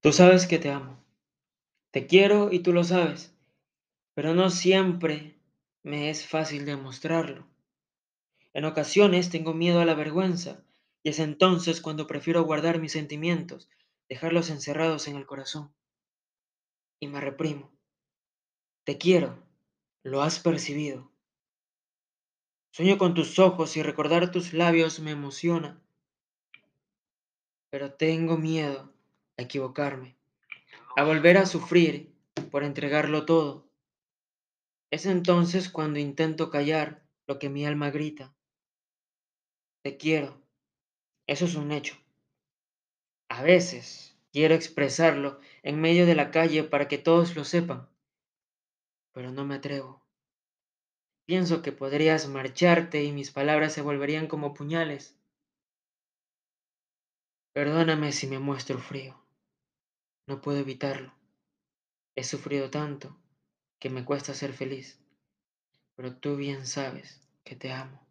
Tú sabes que te amo. Te quiero y tú lo sabes, pero no siempre me es fácil demostrarlo. En ocasiones tengo miedo a la vergüenza y es entonces cuando prefiero guardar mis sentimientos, dejarlos encerrados en el corazón. Y me reprimo. Te quiero, lo has percibido. Sueño con tus ojos y recordar tus labios me emociona, pero tengo miedo a equivocarme a volver a sufrir por entregarlo todo. Es entonces cuando intento callar lo que mi alma grita. Te quiero. Eso es un hecho. A veces quiero expresarlo en medio de la calle para que todos lo sepan, pero no me atrevo. Pienso que podrías marcharte y mis palabras se volverían como puñales. Perdóname si me muestro frío. No puedo evitarlo. He sufrido tanto que me cuesta ser feliz, pero tú bien sabes que te amo.